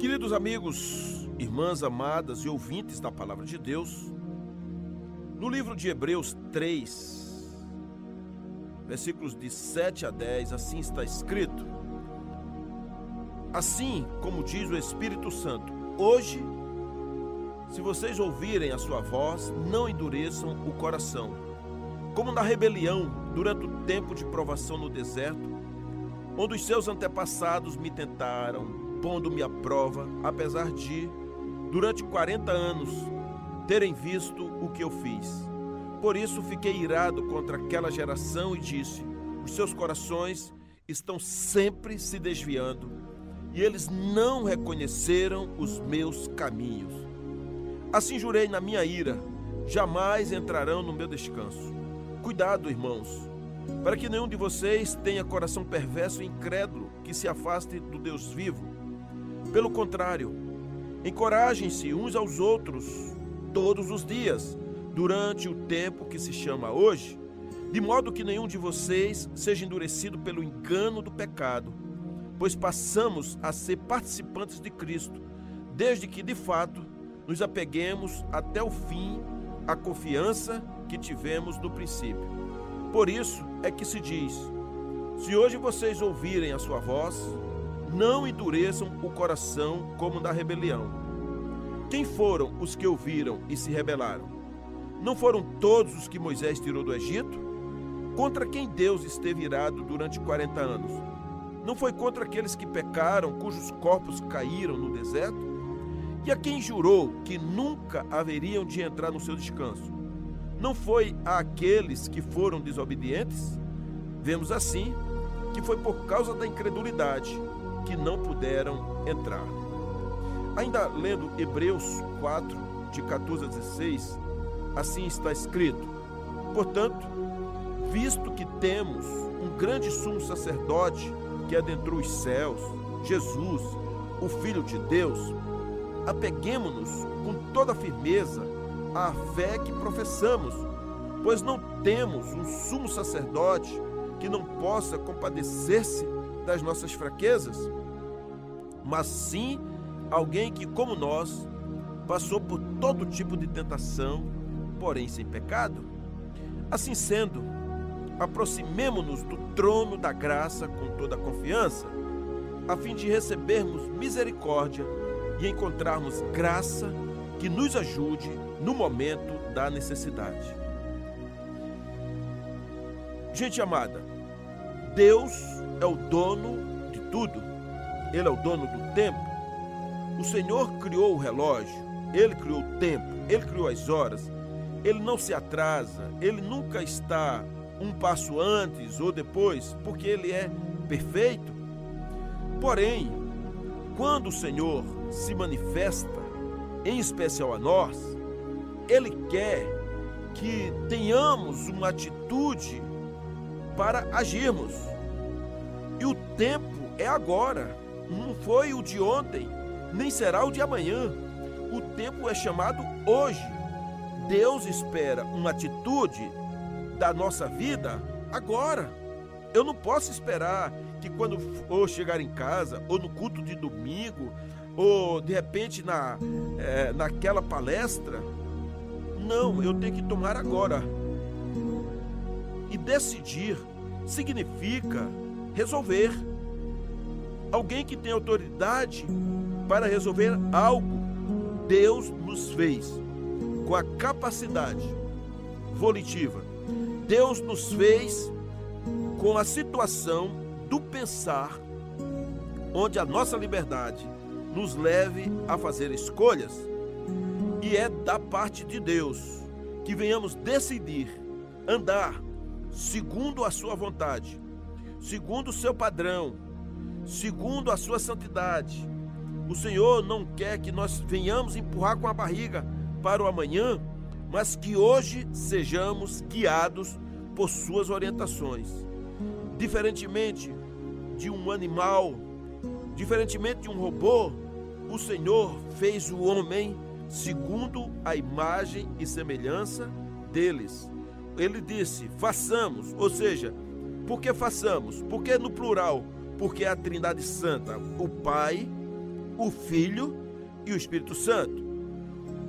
Queridos amigos, irmãs amadas e ouvintes da palavra de Deus, no livro de Hebreus 3, versículos de 7 a 10, assim está escrito: Assim como diz o Espírito Santo, hoje, se vocês ouvirem a sua voz, não endureçam o coração, como na rebelião durante o tempo de provação no deserto, onde os seus antepassados me tentaram pondo-me à prova, apesar de, durante 40 anos, terem visto o que eu fiz. Por isso fiquei irado contra aquela geração e disse: Os seus corações estão sempre se desviando, e eles não reconheceram os meus caminhos. Assim jurei na minha ira: jamais entrarão no meu descanso. Cuidado, irmãos, para que nenhum de vocês tenha coração perverso e incrédulo que se afaste do Deus vivo pelo contrário, encorajem-se uns aos outros todos os dias, durante o tempo que se chama hoje, de modo que nenhum de vocês seja endurecido pelo engano do pecado, pois passamos a ser participantes de Cristo, desde que de fato nos apeguemos até o fim à confiança que tivemos no princípio. Por isso é que se diz: se hoje vocês ouvirem a sua voz, não endureçam o coração como da rebelião. Quem foram os que ouviram e se rebelaram? Não foram todos os que Moisés tirou do Egito? Contra quem Deus esteve irado durante 40 anos? Não foi contra aqueles que pecaram, cujos corpos caíram no deserto? E a quem jurou que nunca haveriam de entrar no seu descanso? Não foi a aqueles que foram desobedientes? Vemos assim que foi por causa da incredulidade que não puderam entrar. Ainda lendo Hebreus 4, de 14 a 16, assim está escrito: Portanto, visto que temos um grande sumo sacerdote que adentrou os céus, Jesus, o Filho de Deus, apeguemos-nos com toda firmeza à fé que professamos, pois não temos um sumo sacerdote que não possa compadecer-se das nossas fraquezas, mas sim alguém que, como nós, passou por todo tipo de tentação, porém sem pecado. Assim sendo, aproximemo-nos do trono da graça com toda a confiança, a fim de recebermos misericórdia e encontrarmos graça que nos ajude no momento da necessidade. Gente amada, Deus é o dono de tudo. Ele é o dono do tempo. O Senhor criou o relógio, ele criou o tempo, ele criou as horas. Ele não se atrasa, ele nunca está um passo antes ou depois, porque ele é perfeito. Porém, quando o Senhor se manifesta, em especial a nós, ele quer que tenhamos uma atitude para agirmos. E o tempo é agora, não foi o de ontem, nem será o de amanhã. O tempo é chamado hoje. Deus espera uma atitude da nossa vida agora. Eu não posso esperar que quando for chegar em casa, ou no culto de domingo, ou de repente na, é, naquela palestra. Não, eu tenho que tomar agora. E decidir significa resolver. Alguém que tem autoridade para resolver algo, Deus nos fez com a capacidade volitiva. Deus nos fez com a situação do pensar, onde a nossa liberdade nos leve a fazer escolhas. E é da parte de Deus que venhamos decidir andar segundo a sua vontade segundo o seu padrão, segundo a sua santidade. O Senhor não quer que nós venhamos empurrar com a barriga para o amanhã, mas que hoje sejamos guiados por suas orientações. Diferentemente de um animal, diferentemente de um robô, o Senhor fez o homem segundo a imagem e semelhança deles. Ele disse: façamos, ou seja, por que façamos? Porque no plural? Porque é a Trindade Santa, o Pai, o Filho e o Espírito Santo.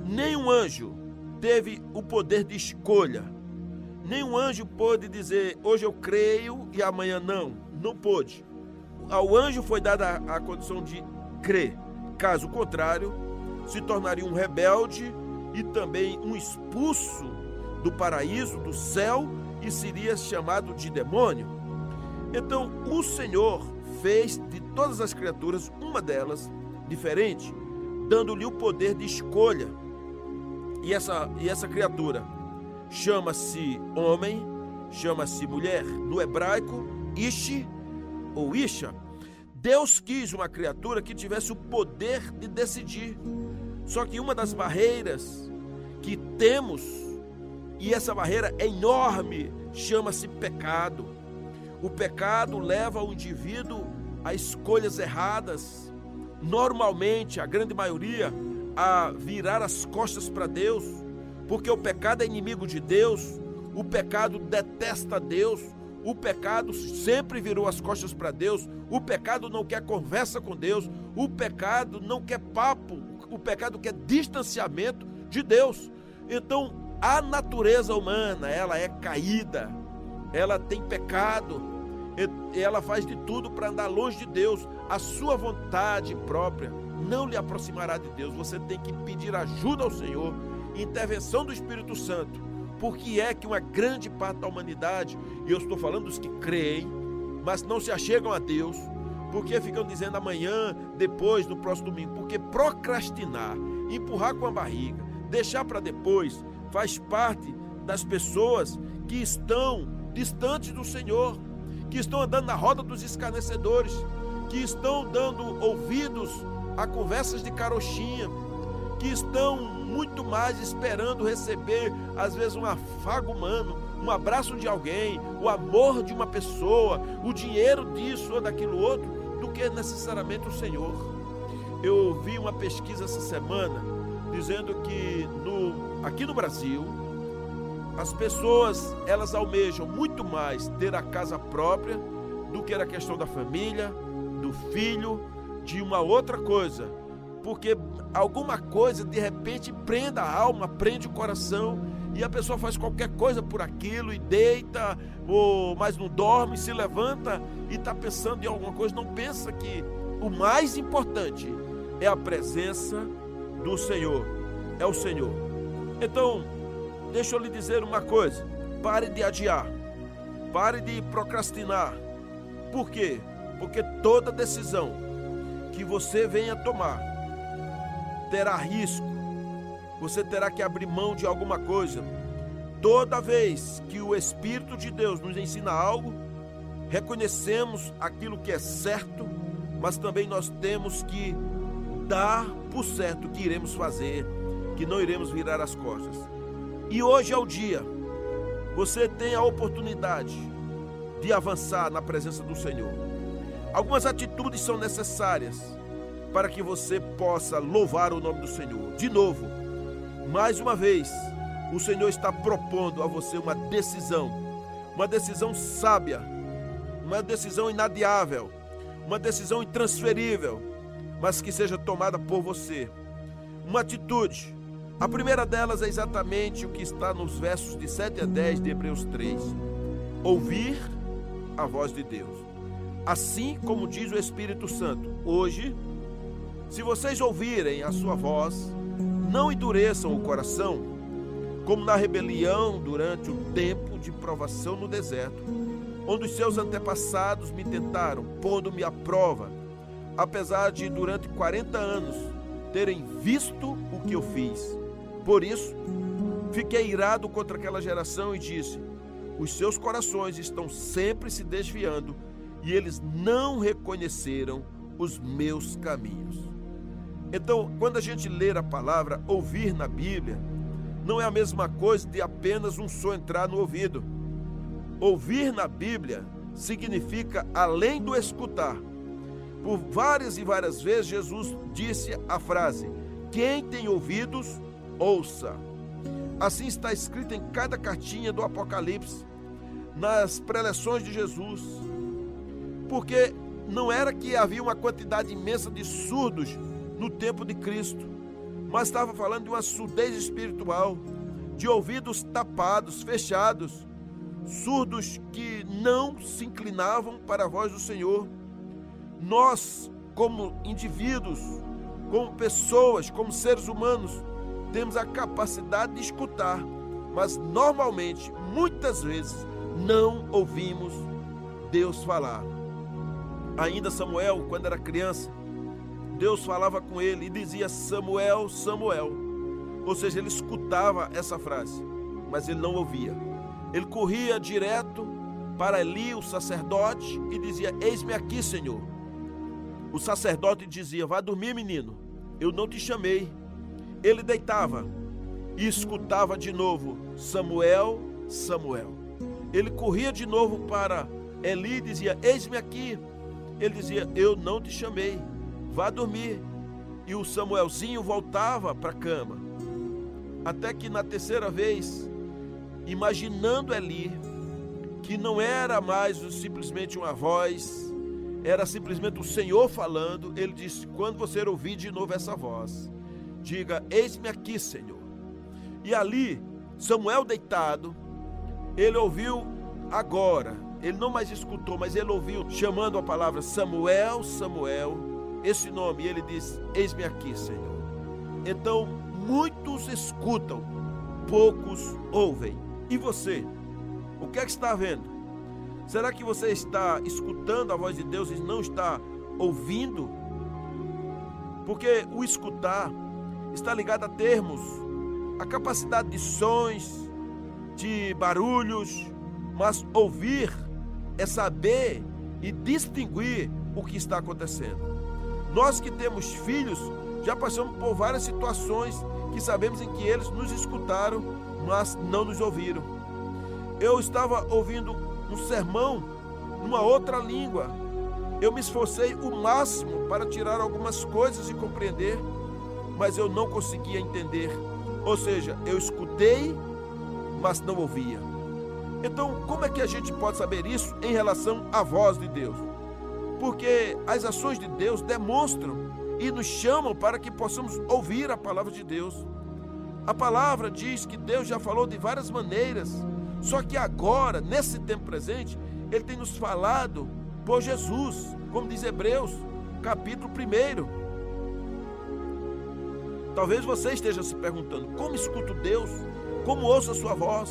Nenhum anjo teve o poder de escolha. Nenhum anjo pôde dizer, hoje eu creio e amanhã não. Não pôde. Ao anjo foi dada a condição de crer. Caso contrário, se tornaria um rebelde e também um expulso do paraíso, do céu, e seria chamado de demônio. Então, o Senhor fez de todas as criaturas uma delas diferente, dando-lhe o poder de escolha. E essa, e essa criatura chama-se homem, chama-se mulher. No hebraico, Ishi ou Isha. Deus quis uma criatura que tivesse o poder de decidir. Só que uma das barreiras que temos, e essa barreira é enorme, chama-se pecado. O pecado leva o indivíduo a escolhas erradas, normalmente, a grande maioria, a virar as costas para Deus, porque o pecado é inimigo de Deus, o pecado detesta Deus, o pecado sempre virou as costas para Deus, o pecado não quer conversa com Deus, o pecado não quer papo, o pecado quer distanciamento de Deus. Então, a natureza humana, ela é caída, ela tem pecado, ela faz de tudo para andar longe de Deus. A sua vontade própria não lhe aproximará de Deus. Você tem que pedir ajuda ao Senhor, intervenção do Espírito Santo. Porque é que uma grande parte da humanidade, e eu estou falando dos que creem, mas não se achegam a Deus, porque ficam dizendo amanhã, depois, no próximo domingo, porque procrastinar, empurrar com a barriga, deixar para depois, faz parte das pessoas que estão distantes do Senhor que estão andando na roda dos escarnecedores, que estão dando ouvidos a conversas de carochinha, que estão muito mais esperando receber, às vezes, um afago humano, um abraço de alguém, o amor de uma pessoa, o dinheiro disso ou daquilo outro, do que necessariamente o Senhor. Eu vi uma pesquisa essa semana dizendo que no, aqui no Brasil, as pessoas, elas almejam muito mais ter a casa própria do que a questão da família, do filho, de uma outra coisa. Porque alguma coisa de repente prende a alma, prende o coração e a pessoa faz qualquer coisa por aquilo e deita, ou mas não dorme, se levanta e está pensando em alguma coisa, não pensa que o mais importante é a presença do Senhor, é o Senhor. Então, Deixa eu lhe dizer uma coisa: pare de adiar, pare de procrastinar. Por quê? Porque toda decisão que você venha tomar terá risco, você terá que abrir mão de alguma coisa. Toda vez que o Espírito de Deus nos ensina algo, reconhecemos aquilo que é certo, mas também nós temos que dar por certo que iremos fazer, que não iremos virar as costas. E hoje é o dia. Você tem a oportunidade de avançar na presença do Senhor. Algumas atitudes são necessárias para que você possa louvar o nome do Senhor. De novo, mais uma vez, o Senhor está propondo a você uma decisão, uma decisão sábia, uma decisão inadiável, uma decisão intransferível, mas que seja tomada por você. Uma atitude a primeira delas é exatamente o que está nos versos de 7 a 10 de Hebreus 3. Ouvir a voz de Deus. Assim como diz o Espírito Santo, hoje, se vocês ouvirem a sua voz, não endureçam o coração, como na rebelião durante o tempo de provação no deserto, onde os seus antepassados me tentaram, pondo-me à prova, apesar de durante 40 anos terem visto o que eu fiz. Por isso, fiquei irado contra aquela geração e disse: Os seus corações estão sempre se desviando e eles não reconheceram os meus caminhos. Então, quando a gente ler a palavra ouvir na Bíblia, não é a mesma coisa de apenas um som entrar no ouvido. Ouvir na Bíblia significa além do escutar. Por várias e várias vezes Jesus disse a frase: Quem tem ouvidos, ouça. Assim está escrito em cada cartinha do Apocalipse, nas preleções de Jesus. Porque não era que havia uma quantidade imensa de surdos no tempo de Cristo, mas estava falando de uma surdez espiritual, de ouvidos tapados, fechados, surdos que não se inclinavam para a voz do Senhor. Nós, como indivíduos, como pessoas, como seres humanos, temos a capacidade de escutar, mas normalmente, muitas vezes, não ouvimos Deus falar. Ainda Samuel, quando era criança, Deus falava com ele e dizia Samuel, Samuel. Ou seja, ele escutava essa frase, mas ele não ouvia. Ele corria direto para Eli, o sacerdote, e dizia: Eis-me aqui, Senhor. O sacerdote dizia: Vá dormir, menino, eu não te chamei. Ele deitava e escutava de novo: Samuel, Samuel. Ele corria de novo para Eli e dizia: Eis-me aqui. Ele dizia: Eu não te chamei, vá dormir. E o Samuelzinho voltava para a cama. Até que na terceira vez, imaginando Eli, que não era mais simplesmente uma voz, era simplesmente o Senhor falando, ele disse: Quando você ouvir de novo essa voz, diga: Eis-me aqui, Senhor. E ali, Samuel deitado, ele ouviu agora, ele não mais escutou, mas ele ouviu chamando a palavra Samuel, Samuel, esse nome, e ele diz: Eis-me aqui, Senhor. Então, muitos escutam, poucos ouvem. E você? O que é que está vendo? Será que você está escutando a voz de Deus e não está ouvindo? Porque o escutar está ligado a termos, a capacidade de sons, de barulhos, mas ouvir é saber e distinguir o que está acontecendo. Nós que temos filhos já passamos por várias situações que sabemos em que eles nos escutaram, mas não nos ouviram. Eu estava ouvindo um sermão numa outra língua. Eu me esforcei o máximo para tirar algumas coisas e compreender, mas eu não conseguia entender. Ou seja, eu escutei, mas não ouvia. Então, como é que a gente pode saber isso em relação à voz de Deus? Porque as ações de Deus demonstram e nos chamam para que possamos ouvir a palavra de Deus. A palavra diz que Deus já falou de várias maneiras, só que agora, nesse tempo presente, Ele tem nos falado por Jesus, como diz Hebreus, capítulo 1. Talvez você esteja se perguntando: como escuto Deus? Como ouço a Sua voz?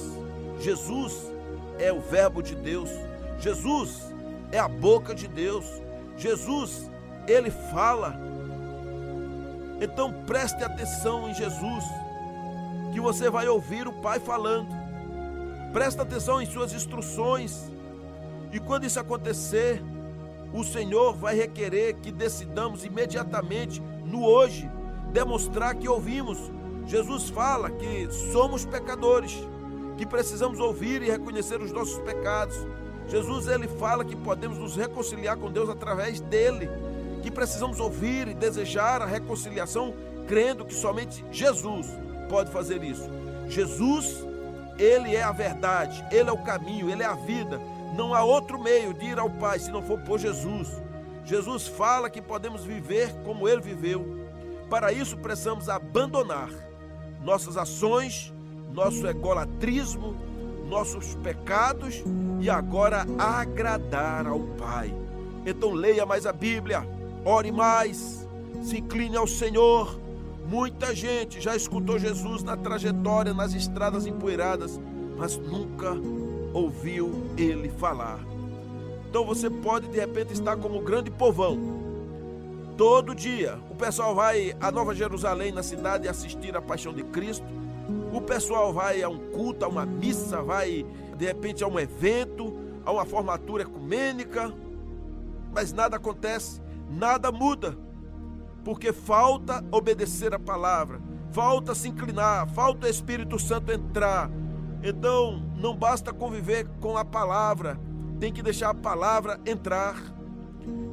Jesus é o Verbo de Deus, Jesus é a boca de Deus, Jesus, Ele fala então preste atenção em Jesus, que você vai ouvir o Pai falando. Preste atenção em suas instruções. E quando isso acontecer, o Senhor vai requerer que decidamos imediatamente, no hoje, demonstrar que ouvimos. Jesus fala que somos pecadores, que precisamos ouvir e reconhecer os nossos pecados. Jesus ele fala que podemos nos reconciliar com Deus através dele que precisamos ouvir e desejar a reconciliação, crendo que somente Jesus pode fazer isso. Jesus, ele é a verdade, ele é o caminho, ele é a vida. Não há outro meio de ir ao Pai se não for por Jesus. Jesus fala que podemos viver como ele viveu. Para isso precisamos abandonar nossas ações, nosso egolatrismo, nossos pecados e agora agradar ao Pai. Então leia mais a Bíblia ore mais, se incline ao Senhor. Muita gente já escutou Jesus na trajetória, nas estradas empoeiradas, mas nunca ouviu ele falar. Então você pode de repente estar como um grande povão. Todo dia o pessoal vai a Nova Jerusalém, na cidade, assistir a paixão de Cristo. O pessoal vai a um culto, a uma missa, vai de repente a um evento, a uma formatura ecumênica, mas nada acontece nada muda, porque falta obedecer a palavra, falta se inclinar, falta o Espírito Santo entrar. Então, não basta conviver com a palavra, tem que deixar a palavra entrar,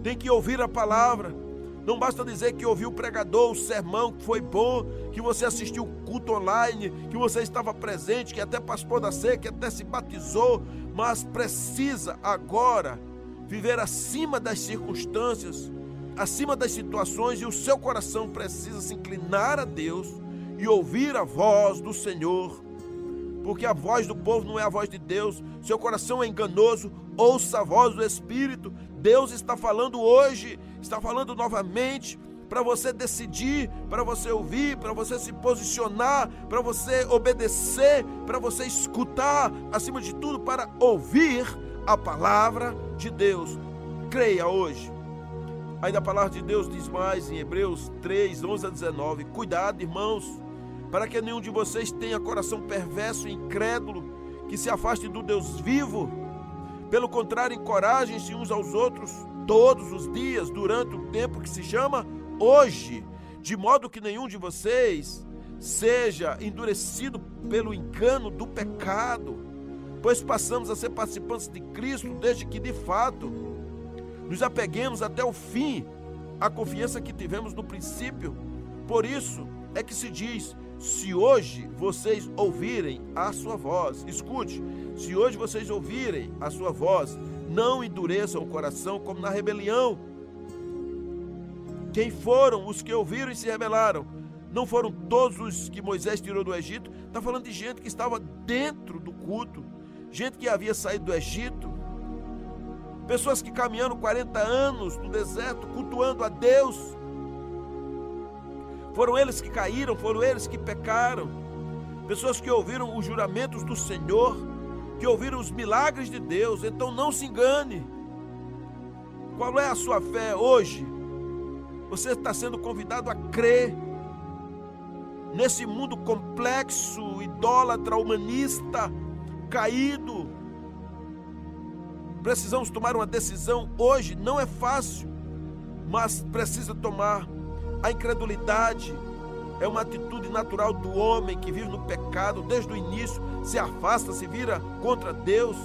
tem que ouvir a palavra. Não basta dizer que ouviu o pregador, o sermão que foi bom, que você assistiu o culto online, que você estava presente, que até participou da ceia, que até se batizou, mas precisa agora viver acima das circunstâncias, acima das situações e o seu coração precisa se inclinar a Deus e ouvir a voz do Senhor. Porque a voz do povo não é a voz de Deus, seu coração é enganoso, ouça a voz do Espírito. Deus está falando hoje, está falando novamente para você decidir, para você ouvir, para você se posicionar, para você obedecer, para você escutar, acima de tudo, para ouvir a palavra de Deus. Creia hoje. Ainda a palavra de Deus diz mais em Hebreus 3, 11 a 19: Cuidado, irmãos, para que nenhum de vocês tenha coração perverso e incrédulo, que se afaste do Deus vivo. Pelo contrário, encorajem-se uns aos outros todos os dias, durante o tempo que se chama hoje, de modo que nenhum de vocês seja endurecido pelo engano do pecado, pois passamos a ser participantes de Cristo desde que de fato nos apeguemos até o fim à confiança que tivemos no princípio. Por isso é que se diz: se hoje vocês ouvirem a sua voz, escute, se hoje vocês ouvirem a sua voz, não endureçam o coração como na rebelião quem foram os que ouviram e se rebelaram? Não foram todos os que Moisés tirou do Egito? Está falando de gente que estava dentro do culto, gente que havia saído do Egito, pessoas que caminharam 40 anos no deserto, cultuando a Deus. Foram eles que caíram, foram eles que pecaram. Pessoas que ouviram os juramentos do Senhor, que ouviram os milagres de Deus. Então não se engane. Qual é a sua fé hoje? Você está sendo convidado a crer nesse mundo complexo, idólatra, humanista, caído. Precisamos tomar uma decisão hoje, não é fácil, mas precisa tomar. A incredulidade é uma atitude natural do homem que vive no pecado desde o início, se afasta, se vira contra Deus.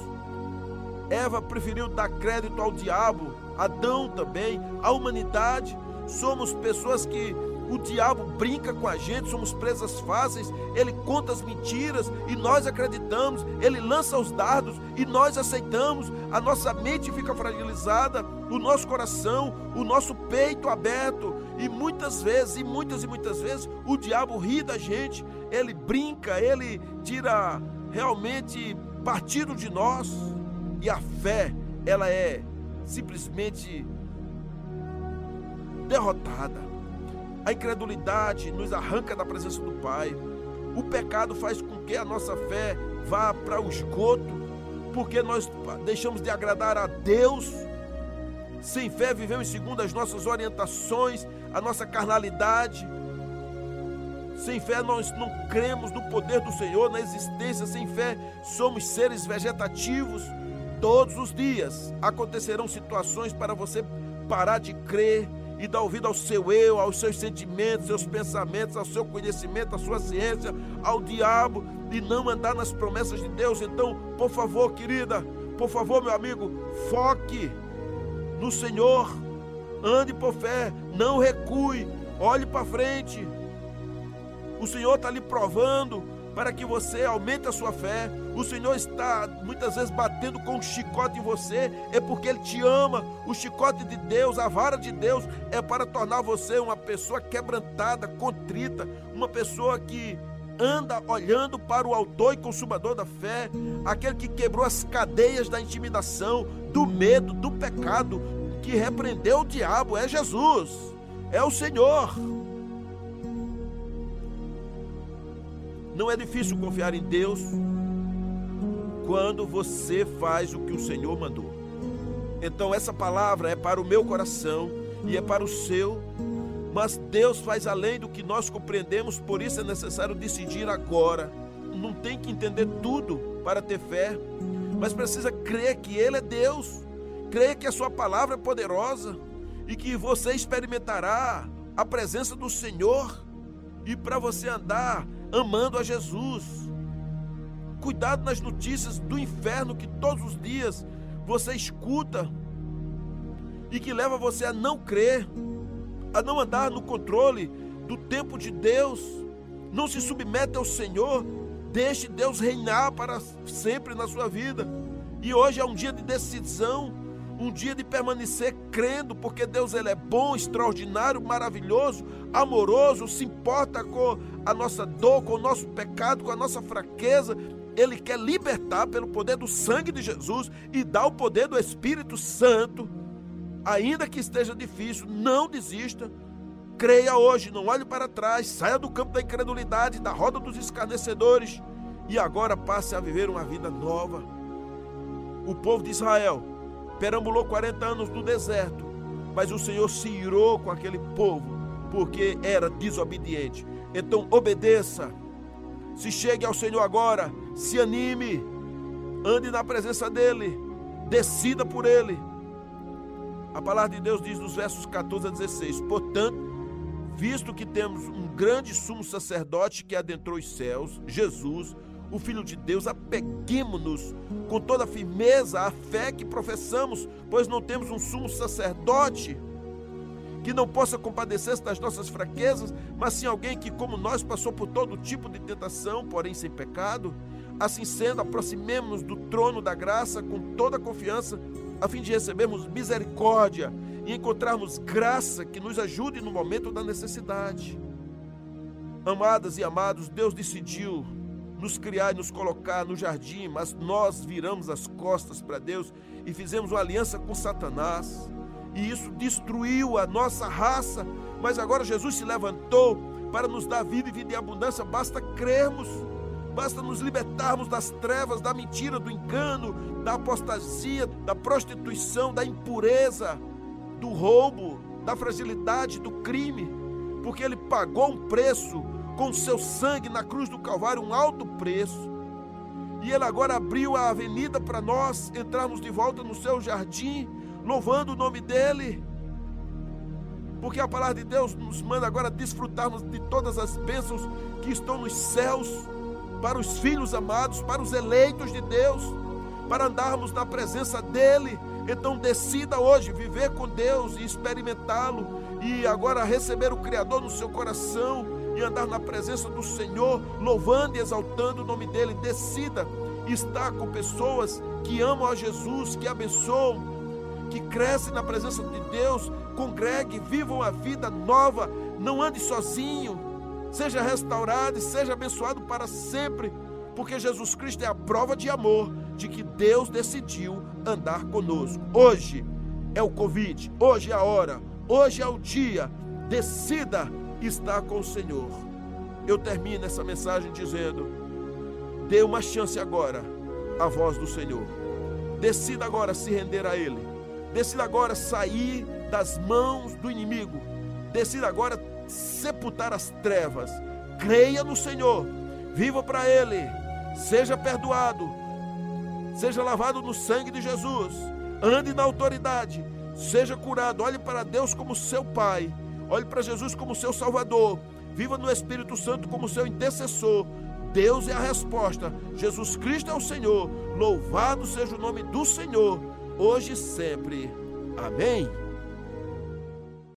Eva preferiu dar crédito ao diabo, Adão também, à humanidade somos pessoas que o diabo brinca com a gente, somos presas fáceis, ele conta as mentiras e nós acreditamos, ele lança os dardos e nós aceitamos, a nossa mente fica fragilizada, o nosso coração, o nosso peito aberto, e muitas vezes, e muitas e muitas vezes, o diabo ri da gente, ele brinca, ele tira realmente partido de nós, e a fé, ela é simplesmente derrotada. A incredulidade nos arranca da presença do Pai. O pecado faz com que a nossa fé vá para o esgoto, porque nós deixamos de agradar a Deus. Sem fé vivemos segundo as nossas orientações, a nossa carnalidade. Sem fé nós não cremos no poder do Senhor, na existência. Sem fé somos seres vegetativos. Todos os dias acontecerão situações para você parar de crer, e dar ouvido ao seu eu, aos seus sentimentos, seus pensamentos, ao seu conhecimento, à sua ciência, ao diabo e não andar nas promessas de Deus. Então, por favor, querida, por favor, meu amigo, foque no Senhor, ande por fé, não recue, olhe para frente. O Senhor está lhe provando para que você aumente a sua fé. O Senhor está muitas vezes batendo com um chicote em você, é porque Ele te ama. O chicote de Deus, a vara de Deus, é para tornar você uma pessoa quebrantada, contrita, uma pessoa que anda olhando para o autor e consumador da fé, aquele que quebrou as cadeias da intimidação, do medo, do pecado, que repreendeu o diabo, é Jesus, é o Senhor. Não é difícil confiar em Deus quando você faz o que o Senhor mandou. Então, essa palavra é para o meu coração e é para o seu, mas Deus faz além do que nós compreendemos, por isso é necessário decidir agora. Não tem que entender tudo para ter fé, mas precisa crer que Ele é Deus, crer que a Sua palavra é poderosa e que você experimentará a presença do Senhor e para você andar amando a Jesus. Cuidado nas notícias do inferno que todos os dias você escuta e que leva você a não crer, a não andar no controle do tempo de Deus. Não se submete ao Senhor, deixe Deus reinar para sempre na sua vida. E hoje é um dia de decisão, um dia de permanecer crendo, porque Deus ele é bom, extraordinário, maravilhoso, amoroso, se importa com a nossa dor, com o nosso pecado, com a nossa fraqueza. Ele quer libertar pelo poder do sangue de Jesus e dar o poder do Espírito Santo. Ainda que esteja difícil, não desista. Creia hoje, não olhe para trás, saia do campo da incredulidade, da roda dos escarnecedores e agora passe a viver uma vida nova. O povo de Israel perambulou 40 anos no deserto, mas o Senhor se irou com aquele povo porque era desobediente. Então obedeça. Se chegue ao Senhor agora, se anime, ande na presença dele, decida por ele. A palavra de Deus diz nos versos 14 a 16: Portanto, visto que temos um grande sumo sacerdote que adentrou os céus, Jesus, o Filho de Deus, apeguemos-nos com toda a firmeza à fé que professamos, pois não temos um sumo sacerdote que não possa compadecer-se das nossas fraquezas, mas sim alguém que, como nós, passou por todo tipo de tentação, porém sem pecado. Assim sendo, aproximemos-nos do trono da graça com toda a confiança, a fim de recebermos misericórdia e encontrarmos graça que nos ajude no momento da necessidade. Amadas e amados, Deus decidiu nos criar e nos colocar no jardim, mas nós viramos as costas para Deus e fizemos uma aliança com Satanás. E isso destruiu a nossa raça. Mas agora Jesus se levantou para nos dar vida e vida em abundância. Basta crermos, basta nos libertarmos das trevas, da mentira, do engano, da apostasia, da prostituição, da impureza, do roubo, da fragilidade, do crime, porque Ele pagou um preço com seu sangue na cruz do Calvário, um alto preço. E Ele agora abriu a avenida para nós entrarmos de volta no seu jardim, louvando o nome dEle. Porque a palavra de Deus nos manda agora desfrutarmos de todas as bênçãos que estão nos céus, para os filhos amados, para os eleitos de Deus, para andarmos na presença dEle. Então decida hoje viver com Deus e experimentá-lo, e agora receber o Criador no seu coração e andar na presença do Senhor, louvando e exaltando o nome dEle. Decida estar com pessoas que amam a Jesus, que abençoam, que crescem na presença de Deus. Congregue, viva uma vida nova. Não ande sozinho. Seja restaurado e seja abençoado para sempre. Porque Jesus Cristo é a prova de amor de que Deus decidiu andar conosco. Hoje é o Covid, hoje é a hora, hoje é o dia. Decida está com o Senhor. Eu termino essa mensagem dizendo: dê uma chance agora à voz do Senhor. Decida agora se render a Ele. Decida agora sair das mãos do inimigo. Decida agora sepultar as trevas. Creia no Senhor. Viva para Ele. Seja perdoado. Seja lavado no sangue de Jesus. Ande na autoridade. Seja curado. Olhe para Deus como seu Pai Olhe para Jesus como seu Salvador. Viva no Espírito Santo como seu intercessor. Deus é a resposta. Jesus Cristo é o Senhor. Louvado seja o nome do Senhor, hoje e sempre. Amém.